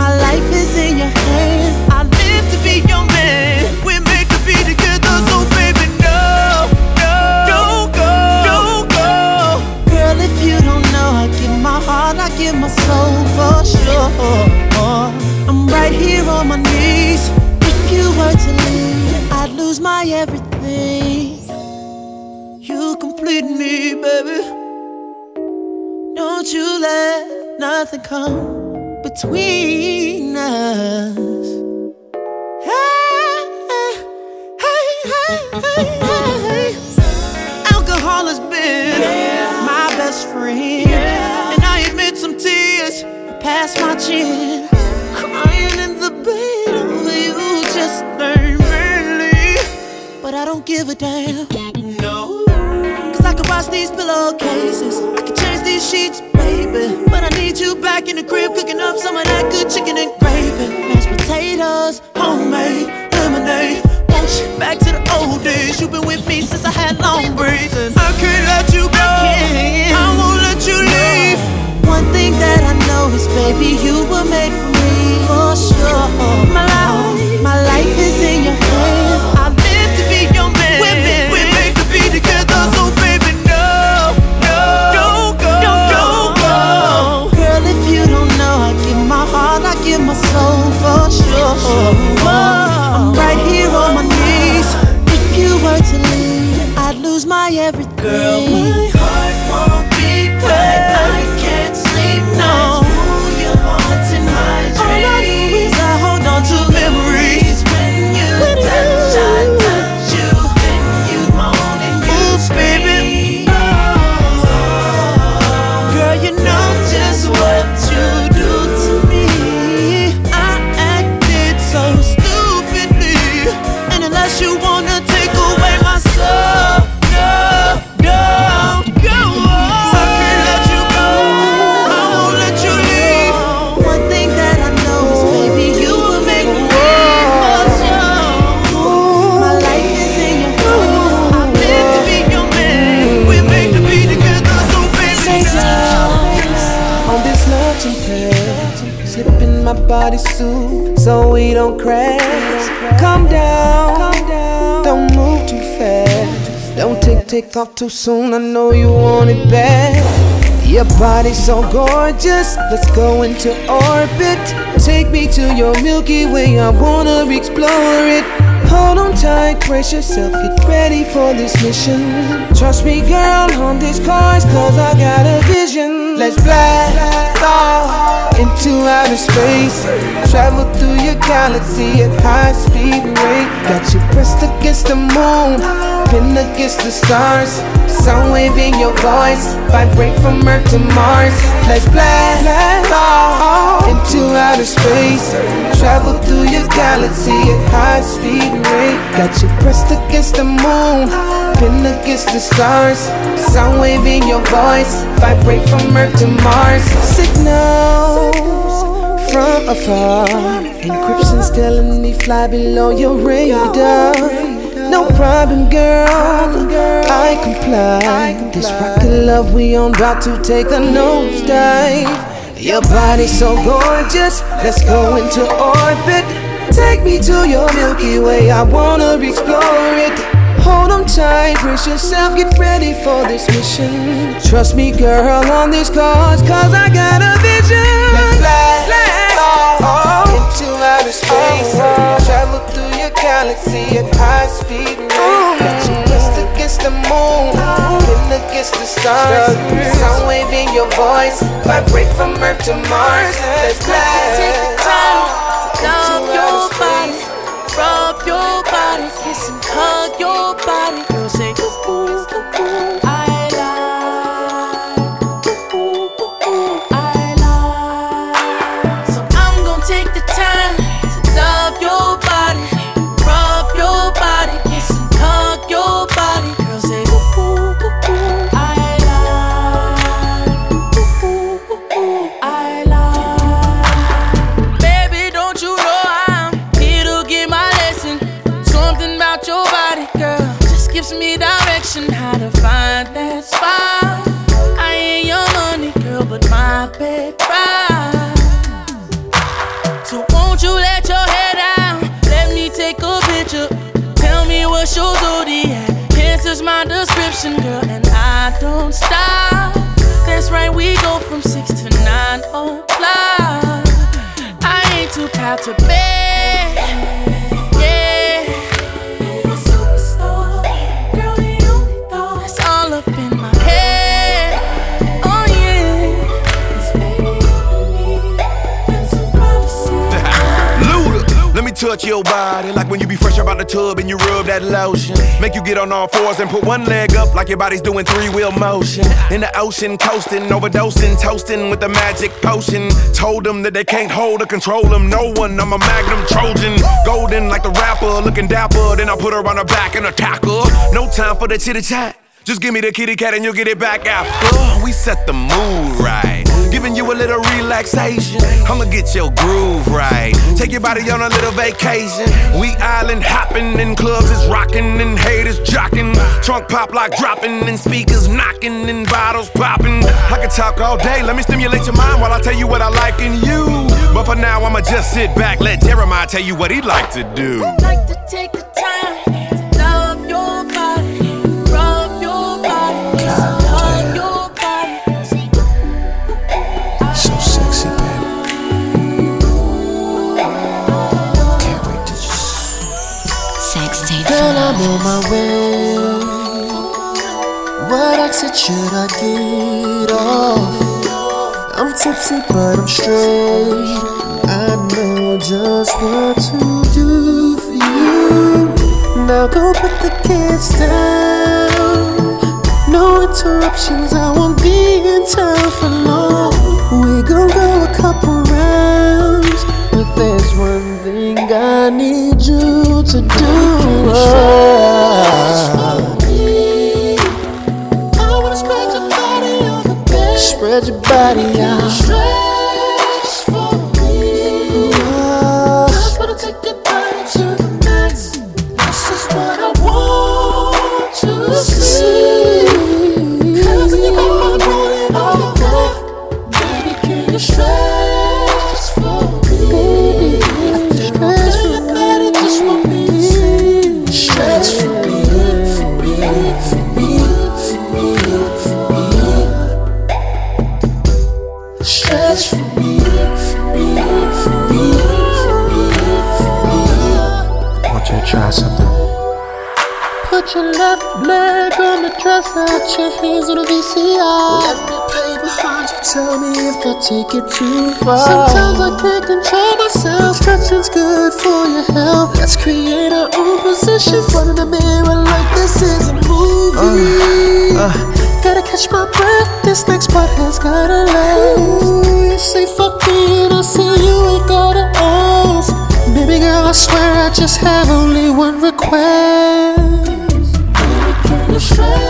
My life is in your hands. I live to be your man. We're made to be together, so baby, no, no, don't go, don't go. Girl, if you don't know, I give my heart, I give my soul for sure. I'm right here on my Complete me, baby. Don't you let nothing come between us. Hey, hey, hey, hey, hey. Alcohol has been my best friend, and I admit some tears past my chin. Crying in the bed over you just really. But I don't give a damn. Wash these pillowcases. I can change these sheets, baby. But I need you back in the crib cooking up some of that good chicken and gravy. Mashed potatoes, homemade. Lemonade. Want you back to the old days. You've been with me since I had long braids. And I can't let you go. I won't let you leave. One thing that I know is, baby, you were made for me, for sure. My life, my life is in your hands. I'm right here on my knees. If you were to leave, I'd lose my everything. Girl, my we don't crash. Calm down, don't move too fast. Don't take take off too soon. I know you want it bad. Your body's so gorgeous. Let's go into orbit. Take me to your Milky Way. I wanna explore it. Hold on tight, brace yourself, get ready for this mission. Trust me, girl, on this course, cause I got a vision. Let's blast off into outer space. Travel through your galaxy at high speed rate. Got you pressed against the moon, pinned against the stars. Sound wave in your voice, vibrate from Earth to Mars. Let's blast off into outer space. Travel through your galaxy at high speed rate. Got you pressed against the moon, pinned against the stars. Sound wave in your voice, vibrate from Earth to Mars. Signals from afar, encryption's telling me fly below your radar. No problem, girl. I comply. This rocket love we on about to take a nosedive. Your body's so gorgeous. Let's go into orbit. Take me to your Milky Way. I wanna explore it. Hold on tight, brace yourself, get ready for this mission. Trust me, girl, on this cause, cause I got a vision. Let's fly, off oh, oh. into outer space. Oh, Travel through your galaxy at high speed. Got you pressed against the moon, pinned against the stars. Sound wave in your voice, vibrate from Earth to Mars. Let's fly. Take the time to love your body, rub your body, kiss and hug your body. Description, girl, and I don't stop. That's right, we go from six to nine o'clock. I ain't too proud to beg. Your body like when you be fresh out the tub and you rub that lotion. Make you get on all fours and put one leg up like your body's doing three wheel motion. In the ocean, coasting, overdosing, toasting with the magic potion. Told them that they can't hold or control them. No one, I'm a magnum Trojan. Golden like the rapper, looking dapper. Then I put her on her back and attack her. No time for the chitty chat. Just give me the kitty cat and you'll get it back after. We set the mood right. Giving you a little relaxation. I'ma get your groove right. Take your body on a little vacation. We island hopping in clubs is rocking and haters jocking. Trunk pop like dropping and speakers knocking and bottles popping. I could talk all day. Let me stimulate your mind while I tell you what I like in you. But for now, I'ma just sit back, let Jeremiah tell you what he'd like to do. like to take the time I'm on my way. What exit should I get off? I'm tipsy, but I'm straight. I know just what to do for you. Now go put the kids down. No interruptions, I won't be in town for long. We gon' go a couple rounds, but there's one thing I need you to do. I your body out. Take it too far. Sometimes I can't control myself. Stretching's good for your health. Let's create our own position. Front of the mirror like this is a movie. Oh, uh. Gotta catch my breath. This next part has gotta last. Ooh, you say fuck me and I say you ain't gotta ask. Baby girl, I swear I just have only one request. Baby, can you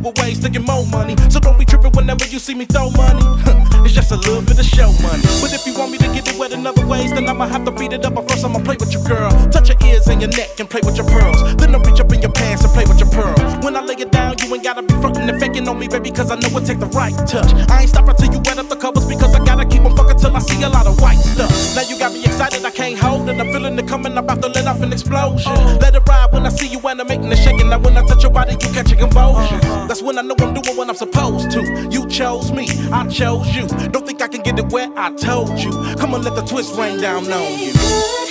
newer ways to get more money. So don't be tripping whenever you see me throw money. (laughs) it's just a little bit of show money. But if you want me to get it wet in other ways, then I'ma have to beat it up. But first, I'ma play with your girl. Touch your ears and your neck and play with your pearls. Then I'll reach up in your pants and play with your pearl. When I lay it down, you ain't gotta the faking on me, baby, cause I know it take the right touch. I ain't stopping till you wet up the covers because I gotta keep on fucking till I see a lot of white stuff. Now you got me excited, I can't hold it. I'm feeling it coming, I'm about to let off an explosion. Let it ride when I see you animating and shaking. Now when I touch your body, you catch a convulsion. Uh-huh. That's when I know I'm doing what I'm supposed to. You chose me, I chose you. Don't think I can get it where I told you. Come on, let the twist rain down on you.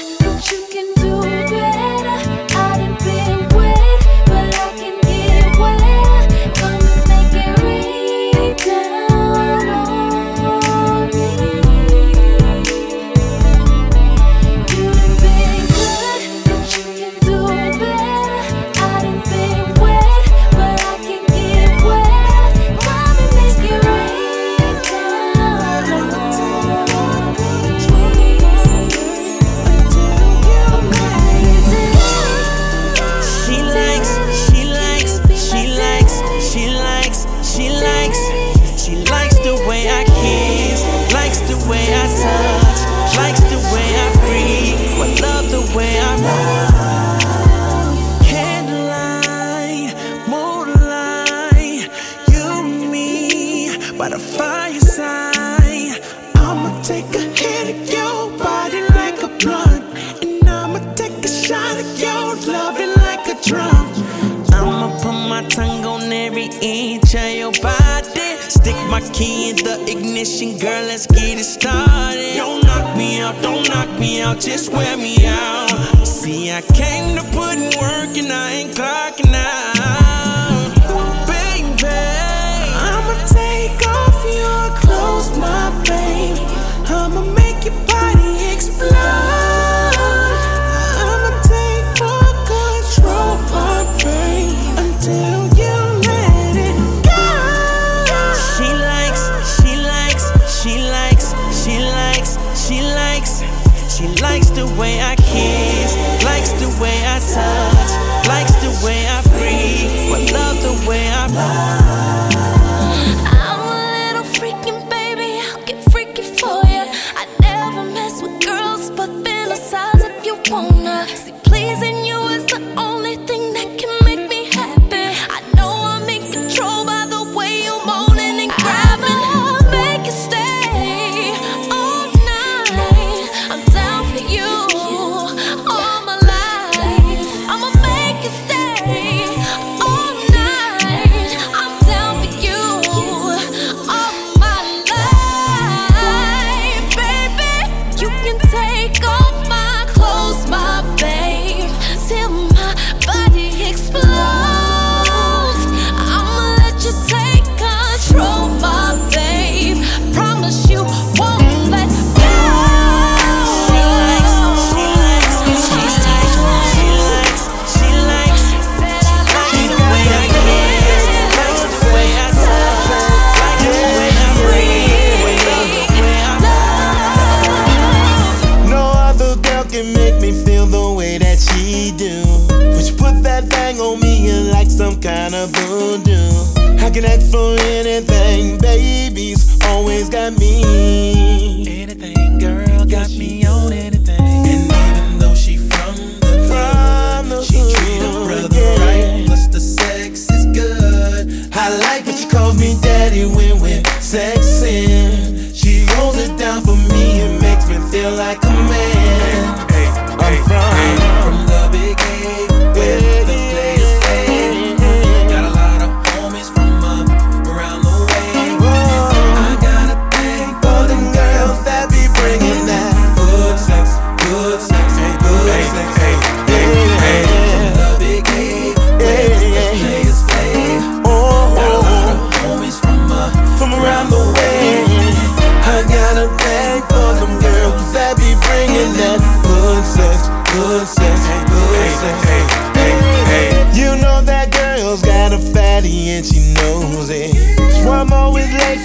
just wear me out. See, I came to put in work and I ain't clocking out.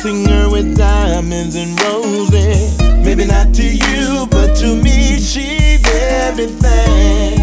singer with diamonds and roses. Maybe not to you, but to me, she's everything.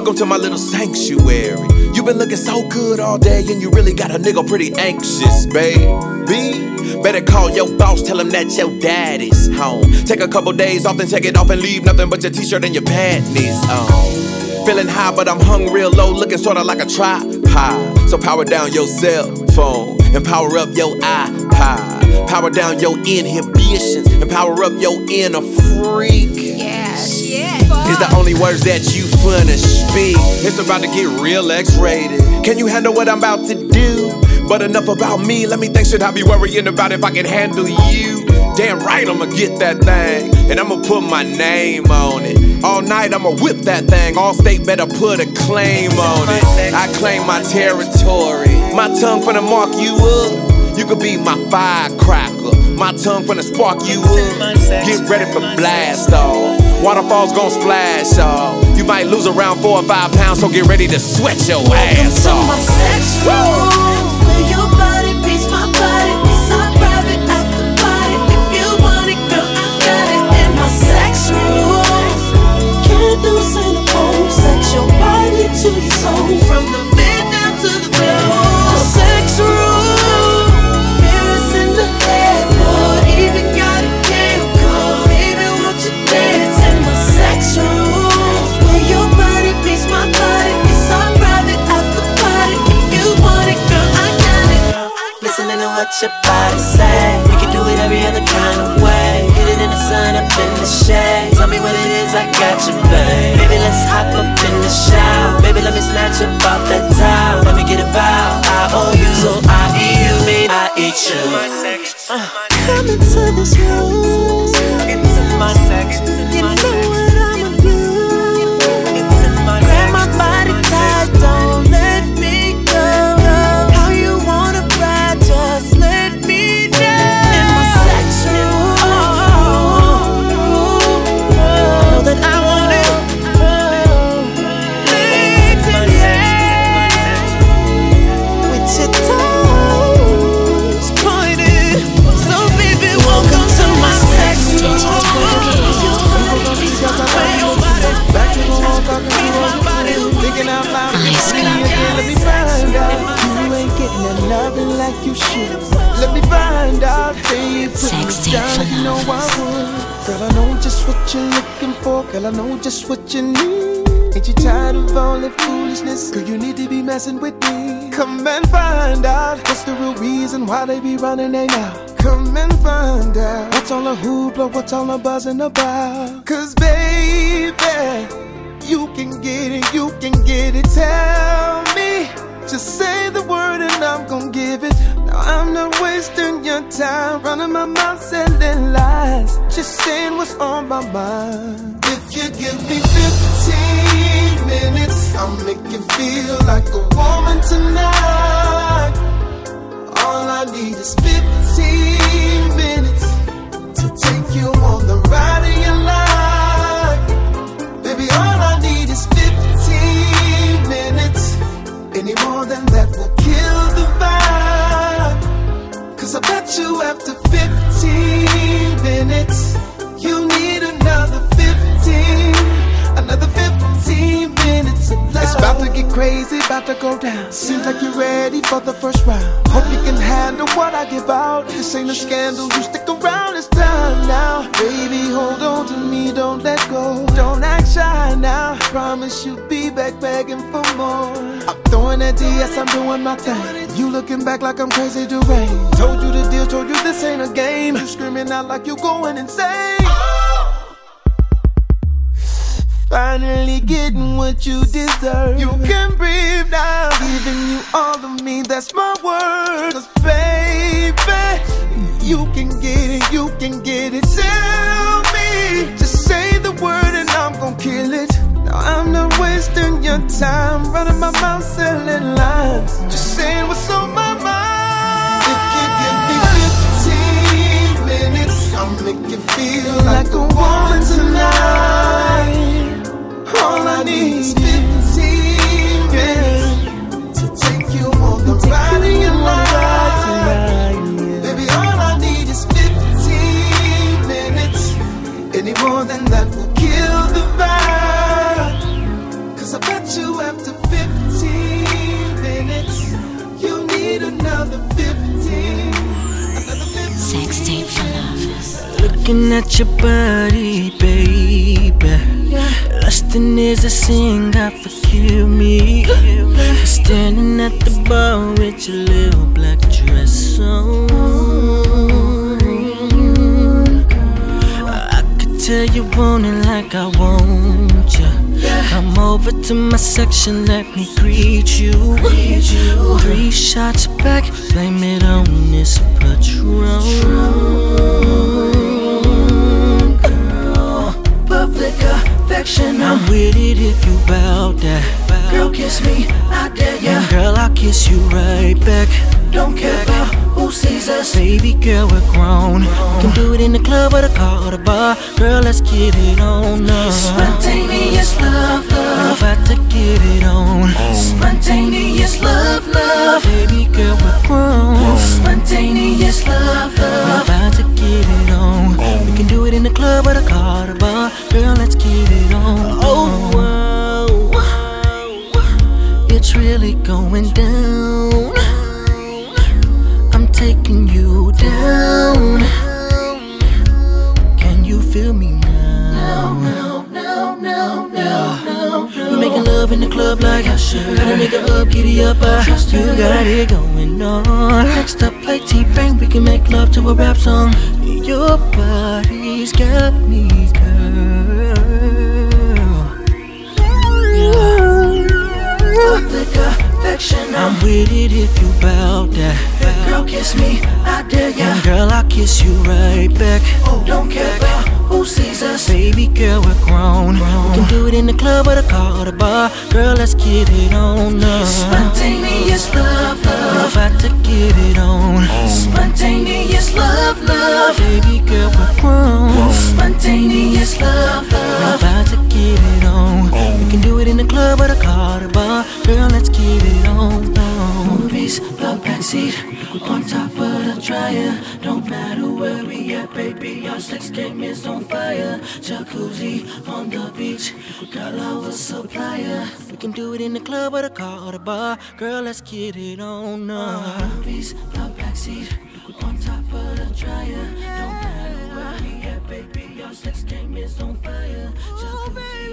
Welcome to my little sanctuary. You've been looking so good all day, and you really got a nigga pretty anxious, baby. Better call your boss, tell him that your daddy's home. Take a couple days off, then take it off and leave nothing but your t shirt and your panties on. Feeling high, but I'm hung real low, looking sorta like a tripod. So power down your cell phone and power up your iPod. Power down your inhibitions and power up your inner freak. Is the only words that you finna speak. It's about to get real X-rated. Can you handle what I'm about to do? But enough about me. Let me think. Should I be worrying about if I can handle you? Damn right, I'ma get that thing, and I'ma put my name on it. All night, I'ma whip that thing. Allstate better put a claim on it. I claim my territory. My tongue finna mark you up. You could be my firecracker. My tongue finna spark you up. Get ready for blast off. Waterfalls gon' splash off. You might lose around four or five pounds, so get ready to sweat your ass off. From the bed down to the floor. The sex room Mirrors in the headboard. Even got a Baby, won't you dance in my sex room? Where your body my body? It's our private If you want it, girl, I got it. Listening to what your body say. We can do it every other kind of way. Hit it in the sun, up in the shade got you, babe. Baby, let's hop up in the shower. Baby, let me snatch up off that towel. Let me get a vow, I owe you So I eat you, babe, I eat you. Uh, Come into this room Thinking out loud, let me find out. You ain't getting at nothing like you should. Let me find out. Hey, put me you know I would. Girl, I know just what you're looking for. Girl, I know just what you need. Ain't you tired of all that foolishness? Girl, you need to be messing with me. Come and find out what's the real reason why they be running they now. Come and find out what's all the hoopla, what's all the buzzing about. Cause baby, you can get it, you can get it. Tell me, just say the word and I'm gonna give it. Now I'm not wasting your time, running my mouth, selling lies. Just saying what's on my mind. If you give me 15 minutes, I'll make you feel like a woman tonight. All I need is 15 minutes to take you on the ride of your life. Baby, all I is 15 minutes. Any more than that will kill the vibe. Cause I bet you after 15 minutes, you need another It's about to get crazy, about to go down. Seems like you're ready for the first round. Hope you can handle what I give out. This ain't a scandal, you stick around, it's time now. Baby, hold on to me, don't let go. Don't act shy now. Promise you'll be back begging for more. I'm throwing that DS, I'm doing my thing. You looking back like I'm crazy deranged. Told you the deal, told you this ain't a game. You screaming out like you're going insane. Finally getting what you deserve. You can breathe now. Giving you all of me, that's my word. Cause baby, you can get it, you can get it. Tell me, just say the word and I'm gonna kill it. Now I'm not wasting your time, running my mouth, selling lines. Just saying what's on my mind. If you give me 15 minutes, I'll make you feel like a woman tonight. All I need is 15 minutes to take you on the ride of your life. Baby, all I need is 15 minutes. Any more than that will kill the vibe. Cause I bet you after 15 minutes, you need another 15. Sex tape for lovers. Looking at your body, baby. Lusting is a sin, God forgive me. Standing at the bar with your little black dress on. I could tell you want it like I want you. Come over to my section, let me greet you. Three shots back, blame it on this Patron. Affection, I'm with it if you bout that. Girl, kiss me, I dare ya. Girl, I'll kiss you right back. Don't care about who sees us. Baby girl, we're grown. We can do it in the club or the car or the bar. Girl, let's get it on now. Spontaneous love, love. About to get it on. Spontaneous love, love. Baby girl, we're grown. Spontaneous love, We're love. about to get it on. We can do it in the club or the car or the bar. Girl, let's get it going down. I'm taking you down. Can you feel me now? No, no, no, no, no. We making love in the club like I should. Gotta make it up, giddy up. Uh, I, trust you got it going on. Next up, play T-Pain. We can make love to a rap song. Your body's got me, girl. Public affection, I'm with it if you bout that. Girl, kiss me, I dare ya. And girl, I'll kiss you right back. Oh, don't care about who sees us. Baby girl, we're grown. We can do it in the club or the car or the bar. Girl, let's get it on now. Spontaneous love, We're love. about to get it on. Spontaneous love, love. Baby girl, we're grown. Spontaneous love, We're love. about to get it on. We can do it in the club or the car backseat, on top of the dryer. Don't matter where we at, baby. Our sex game is on fire. Jacuzzi on the beach, girl, our supplier. We can do it in the club or the car or the bar. Girl, let's get it on now. Movies, love backseat, on top of the dryer. Don't matter where we at, baby. Our sex game is on fire. Oh, Jacuzzi